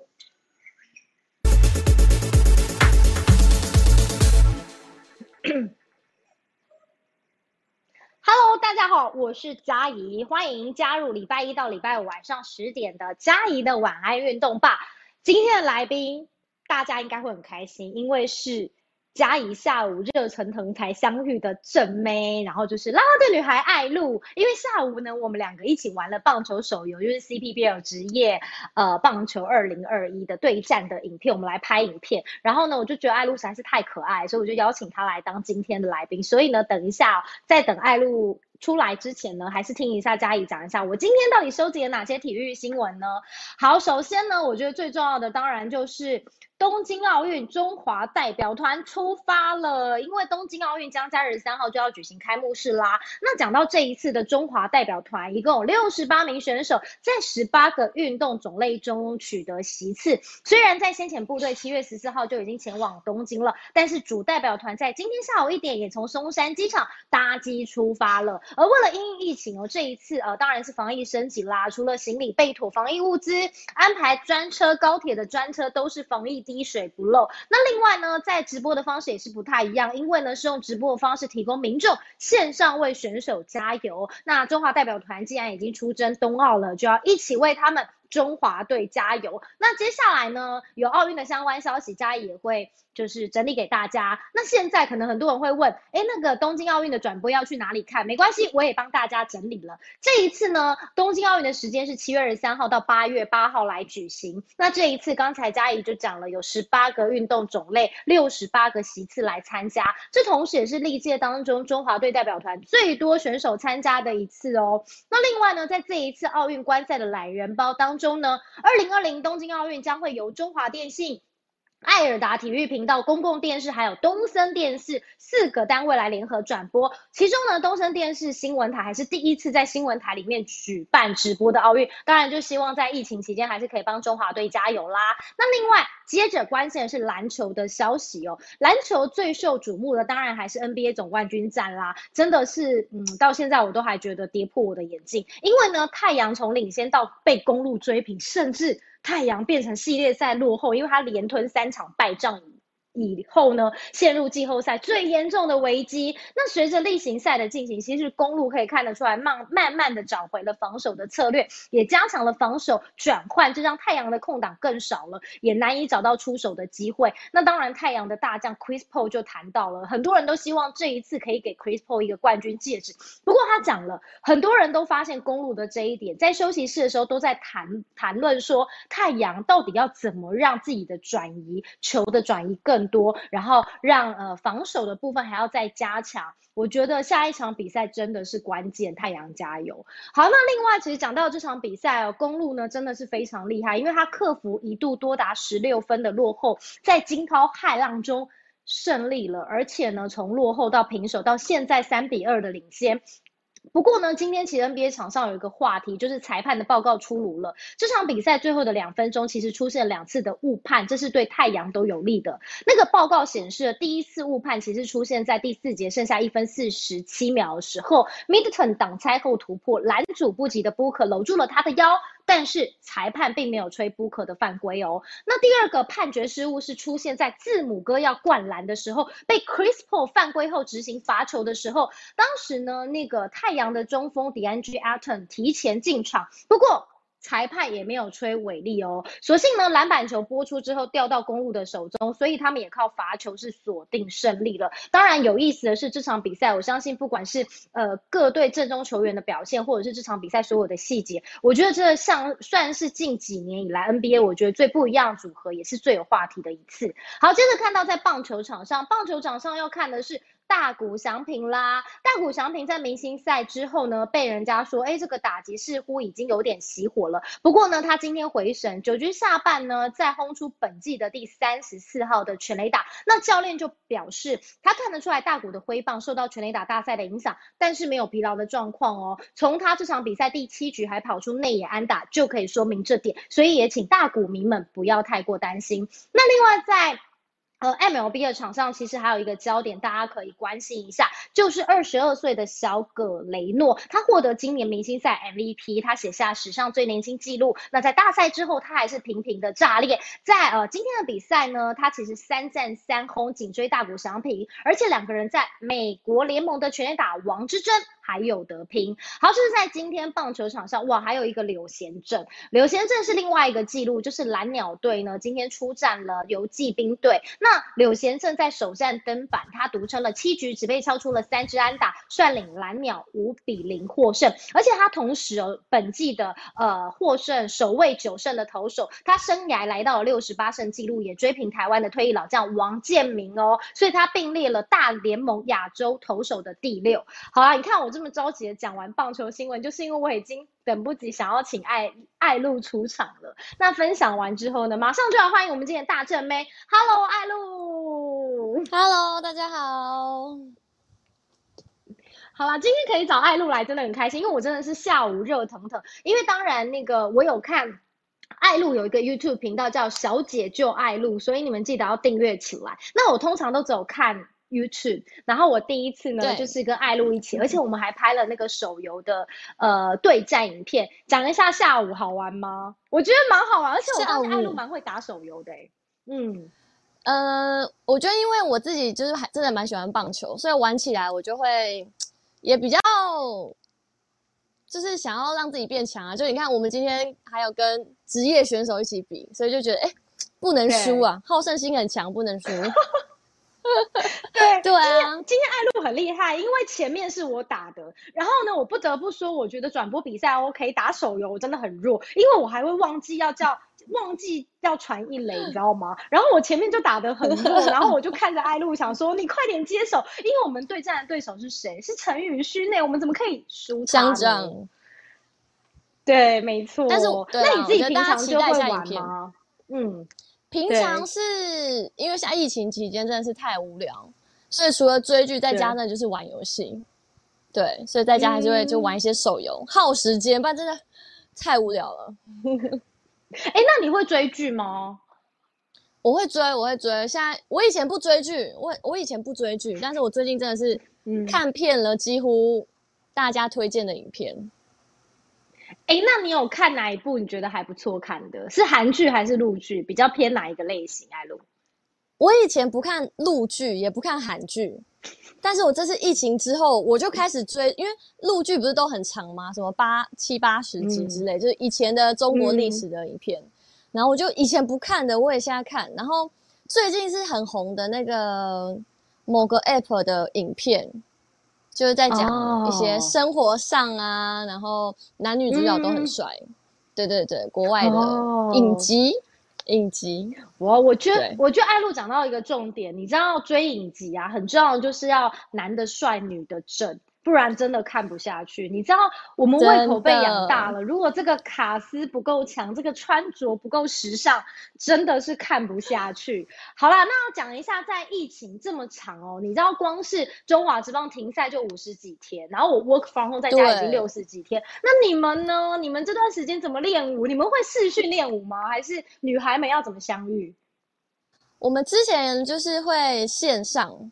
Hello，大家好，我是佳怡，欢迎加入礼拜一到礼拜五晚上十点的佳怡的晚安运动吧。今天的来宾大家应该会很开心，因为是。嘉怡下午热腾腾才相遇的正妹，然后就是啦啦队女孩艾露，因为下午呢，我们两个一起玩了棒球手游，就是 CPBL 职业呃棒球二零二一的对战的影片，我们来拍影片。然后呢，我就觉得艾露实在是太可爱，所以我就邀请她来当今天的来宾。所以呢，等一下在等艾露出来之前呢，还是听一下嘉怡讲一下我今天到底收集了哪些体育新闻呢？好，首先呢，我觉得最重要的当然就是。东京奥运中华代表团出发了，因为东京奥运将在二十三号就要举行开幕式啦。那讲到这一次的中华代表团，一共有六十八名选手，在十八个运动种类中取得席次。虽然在先遣部队七月十四号就已经前往东京了，但是主代表团在今天下午一点也从松山机场搭机出发了。而为了因应疫情哦，这一次呃当然是防疫升级啦，除了行李备妥防疫物资，安排专车高铁的专车都是防疫。滴水不漏。那另外呢，在直播的方式也是不太一样，因为呢是用直播的方式提供民众线上为选手加油。那中华代表团既然已经出征冬奥了，就要一起为他们。中华队加油！那接下来呢，有奥运的相关消息，嘉怡也会就是整理给大家。那现在可能很多人会问，哎，那个东京奥运的转播要去哪里看？没关系，我也帮大家整理了。这一次呢，东京奥运的时间是七月二十三号到八月八号来举行。那这一次，刚才嘉怡就讲了，有十八个运动种类，六十八个席次来参加。这同时也是历届当中中华队代表团最多选手参加的一次哦。那另外呢，在这一次奥运观赛的懒人包当。中呢，二零二零东京奥运将会由中华电信。艾尔达体育频道、公共电视还有东森电视四个单位来联合转播。其中呢，东森电视新闻台还是第一次在新闻台里面举办直播的奥运。当然，就希望在疫情期间还是可以帮中华队加油啦。那另外，接着关键的是篮球的消息哦。篮球最受瞩目的当然还是 NBA 总冠军战啦。真的是，嗯，到现在我都还觉得跌破我的眼镜，因为呢，太阳从领先到被公路追平，甚至。太阳变成系列赛落后，因为他连吞三场败仗。以以后呢，陷入季后赛最严重的危机。那随着例行赛的进行，其实公路可以看得出来，慢慢慢的找回了防守的策略，也加强了防守转换，这让太阳的空档更少了，也难以找到出手的机会。那当然，太阳的大将 Chris Paul 就谈到了，很多人都希望这一次可以给 Chris Paul 一个冠军戒指。不过他讲了，很多人都发现公路的这一点，在休息室的时候都在谈谈论说，太阳到底要怎么让自己的转移球的转移更。更多，然后让呃防守的部分还要再加强。我觉得下一场比赛真的是关键，太阳加油！好，那另外其实讲到这场比赛哦，公路呢真的是非常厉害，因为他克服一度多达十六分的落后，在惊涛骇浪中胜利了，而且呢从落后到平手到现在三比二的领先。不过呢，今天其实 NBA 场上有一个话题，就是裁判的报告出炉了。这场比赛最后的两分钟，其实出现两次的误判，这是对太阳都有利的。那个报告显示，第一次误判其实出现在第四节剩下一分四十七秒的时候，Middleton 挡拆后突破，拦阻不及的 Booker 搂住了他的腰。但是裁判并没有吹布克的犯规哦。那第二个判决失误是出现在字母哥要灌篮的时候，被 Chris Paul 犯规后执行罚球的时候，当时呢，那个太阳的中锋 DeAndre Ayton 提前进场，不过。裁判也没有吹违例哦，所幸呢篮板球播出之后掉到公路的手中，所以他们也靠罚球是锁定胜利了。当然有意思的是这场比赛，我相信不管是呃各队阵中球员的表现，或者是这场比赛所有的细节，我觉得这像算是近几年以来 NBA 我觉得最不一样组合，也是最有话题的一次。好，接着看到在棒球场上，棒球场上要看的是。大谷翔平啦，大谷翔平在明星赛之后呢，被人家说，哎，这个打击似乎已经有点熄火了。不过呢，他今天回神，九局下半呢，再轰出本季的第三十四号的全垒打。那教练就表示，他看得出来大谷的挥棒受到全垒打大赛的影响，但是没有疲劳的状况哦。从他这场比赛第七局还跑出内野安打，就可以说明这点。所以也请大谷迷们不要太过担心。那另外在呃，MLB 的场上其实还有一个焦点，大家可以关心一下，就是二十二岁的小葛雷诺，他获得今年明星赛 MVP，他写下史上最年轻纪录。那在大赛之后，他还是频频的炸裂。在呃今天的比赛呢，他其实三战三轰，紧追大谷翔平，而且两个人在美国联盟的全垒打王之争。还有得拼，好，就是在今天棒球场上，哇，还有一个柳贤镇，柳贤镇是另外一个记录，就是蓝鸟队呢今天出战了游骑兵队，那柳贤镇在首战登板，他独撑了七局，只被敲出了三支安打，率领蓝鸟五比零获胜，而且他同时哦，本季的呃获胜首位九胜的投手，他生涯来到了六十八胜纪录，也追平台湾的退役老将王建民哦，所以他并列了大联盟亚洲投手的第六。好啊，你看我这。这么着急的讲完棒球新闻，就是因为我已经等不及想要请爱爱露出场了。那分享完之后呢，马上就要欢迎我们今天的大正妹，Hello，爱露，Hello，大家好。好啦，今天可以找爱露来，真的很开心，因为我真的是下午热腾腾。因为当然那个我有看爱露有一个 YouTube 频道叫小姐救爱露，所以你们记得要订阅起来。那我通常都只有看。YouTube，然后我第一次呢，就是跟艾露一起，而且我们还拍了那个手游的呃对战影片，讲一下下午好玩吗？我觉得蛮好玩，而且我发现艾露蛮会打手游的。嗯，呃，我觉得因为我自己就是还真的蛮喜欢棒球，所以玩起来我就会也比较就是想要让自己变强啊。就你看，我们今天还有跟职业选手一起比，所以就觉得哎，不能输啊，好胜心很强，不能输。对对啊，今天艾露很厉害，因为前面是我打的，然后呢，我不得不说，我觉得转播比赛 OK，打手游我真的很弱，因为我还会忘记要叫，忘记要传一雷，你知道吗？然后我前面就打得很弱，然后我就看着艾露想说，你快点接手，因为我们对战的对手是谁？是陈宇勋内，我们怎么可以输他呢？对，没错。但是，那你自己平常就会玩吗？嗯。平常是因为现在疫情期间真的是太无聊，所以除了追剧，在家呢就是玩游戏。对，所以在家还是会就玩一些手游，耗时间，不然真的太无聊了。哎，那你会追剧吗？我会追，我会追。现在我以前不追剧，我我以前不追剧，但是我最近真的是看遍了几乎大家推荐的影片。哎，那你有看哪一部你觉得还不错看的？是韩剧还是陆剧？比较偏哪一个类型？爱露，我以前不看陆剧，也不看韩剧，但是我这次疫情之后，我就开始追，因为陆剧不是都很长吗？什么八七八十集之类，就是以前的中国历史的影片。然后我就以前不看的，我也现在看。然后最近是很红的那个某个 app 的影片。就是在讲一些生活上啊，然后男女主角都很帅，对对对，国外的影集，影集。我我觉得，我觉得艾露讲到一个重点，你知道追影集啊，很重要就是要男的帅，女的正。不然真的看不下去。你知道我们胃口被养大了，如果这个卡斯不够强，这个穿着不够时尚，真的是看不下去。好啦，那要讲一下，在疫情这么长哦，你知道光是中华职棒停赛就五十几天，然后我 work from home 在家已经六十几天。那你们呢？你们这段时间怎么练舞？你们会视训练舞吗？还是女孩们要怎么相遇？我们之前就是会线上。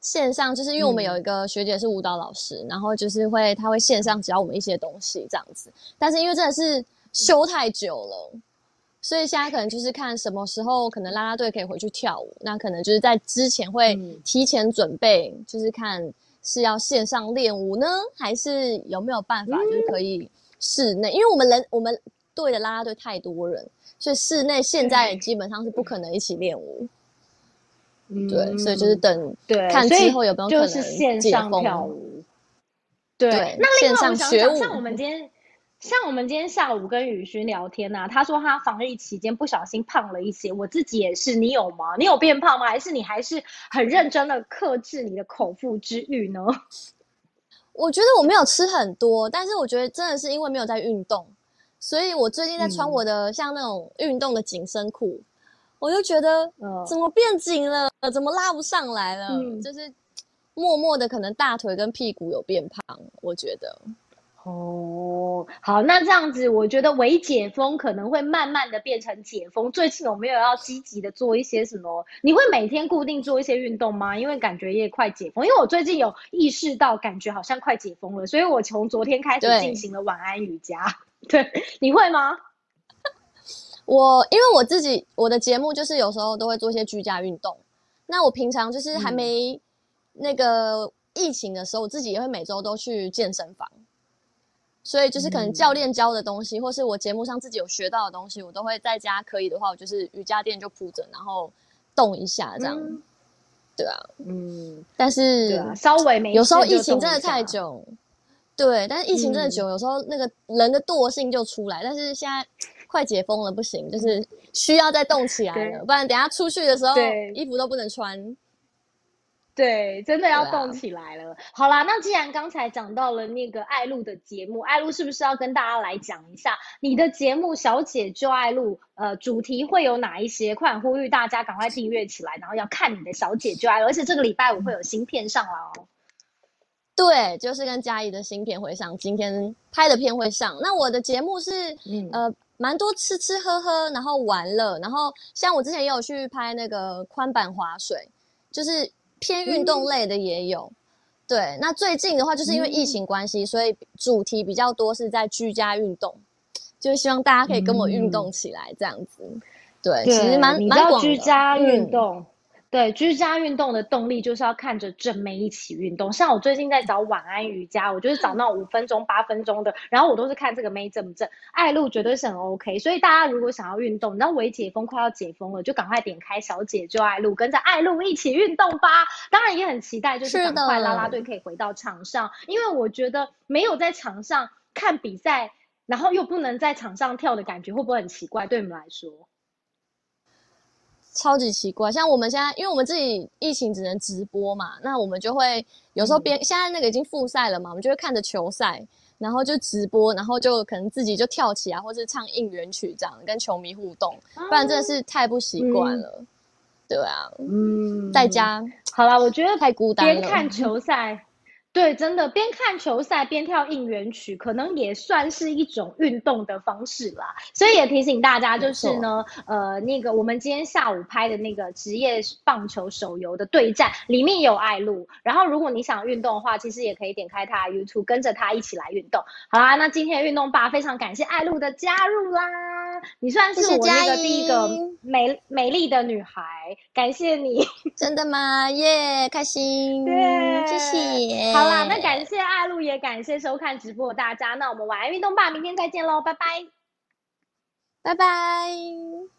线上就是因为我们有一个学姐是舞蹈老师，然后就是会她会线上教我们一些东西这样子。但是因为真的是休太久了，所以现在可能就是看什么时候可能啦啦队可以回去跳舞，那可能就是在之前会提前准备，就是看是要线上练舞呢，还是有没有办法就是可以室内？因为我们人我们队的啦啦队太多人，所以室内现在基本上是不可能一起练舞。对，所以就是等看之后有没有可能线上跳舞。对，那另外我想讲，像我们今天，像我们今天下午跟雨勋聊天呐，他说他防疫期间不小心胖了一些，我自己也是，你有吗？你有变胖吗？还是你还是很认真的克制你的口腹之欲呢？我觉得我没有吃很多，但是我觉得真的是因为没有在运动，所以我最近在穿我的像那种运动的紧身裤。我就觉得，怎么变紧了？怎么拉不上来了？就是默默的，可能大腿跟屁股有变胖。我觉得，哦，好，那这样子，我觉得微解封可能会慢慢的变成解封。最近有没有要积极的做一些什么？你会每天固定做一些运动吗？因为感觉也快解封。因为我最近有意识到，感觉好像快解封了，所以我从昨天开始进行了晚安瑜伽。对，你会吗？我因为我自己我的节目就是有时候都会做一些居家运动。那我平常就是还没那个疫情的时候，我自己也会每周都去健身房。所以就是可能教练教的东西，或是我节目上自己有学到的东西，我都会在家可以的话，我就是瑜伽垫就铺着，然后动一下这样。对啊，嗯，但是稍微没有时候疫情真的太久，对，但是疫情真的久，有时候那个人的惰性就出来。但是现在快解封了，不行，就是需要再动起来了，不然等下出去的时候衣服都不能穿。对，真的要动起来了。好啦，那既然刚才讲到了那个爱露的节目，爱露是不是要跟大家来讲一下你的节目《小姐就爱露》？呃，主题会有哪一些？快呼吁大家赶快订阅起来，然后要看你的《小姐就爱》，而且这个礼拜五会有新片上了哦。对，就是跟嘉怡的新片会上，今天拍的片会上。那我的节目是呃，蛮多吃吃喝喝，然后玩乐，然后像我之前也有去拍那个宽板滑水，就是。偏运动类的也有，对。那最近的话，就是因为疫情关系，所以主题比较多是在居家运动，就是希望大家可以跟我运动起来这样子。对，其实蛮蛮广居家运动。对，居家运动的动力就是要看着正妹一起运动。像我最近在找晚安瑜伽，我就是找那种五分钟、八分钟的，然后我都是看这个妹正不正。爱露绝对是很 OK，所以大家如果想要运动，那微解封快要解封了，就赶快点开小姐就爱露，跟着爱露一起运动吧。当然也很期待，就是赶快啦啦队可以回到场上，因为我觉得没有在场上看比赛，然后又不能在场上跳的感觉，会不会很奇怪？对你们来说？超级奇怪，像我们现在，因为我们自己疫情只能直播嘛，那我们就会有时候边现在那个已经复赛了嘛，我们就会看着球赛，然后就直播，然后就可能自己就跳起来，或是唱应援曲这样跟球迷互动，不然真的是太不习惯了。对啊，嗯，在家好啦，我觉得太孤单了。边看球赛。对，真的边看球赛边跳应援曲，可能也算是一种运动的方式啦。所以也提醒大家，就是呢，呃，那个我们今天下午拍的那个职业棒球手游的对战，里面有艾露。然后如果你想运动的话，其实也可以点开他 YouTube，跟着他一起来运动。好啦，那今天的运动吧，非常感谢艾露的加入啦。你算是我那个第一个美美丽的女孩，感谢你。真的吗？耶，开心。对，谢谢。好啦，那感谢爱露，也感谢收看直播的大家。那我们晚安运动吧，明天再见喽，拜拜，拜拜。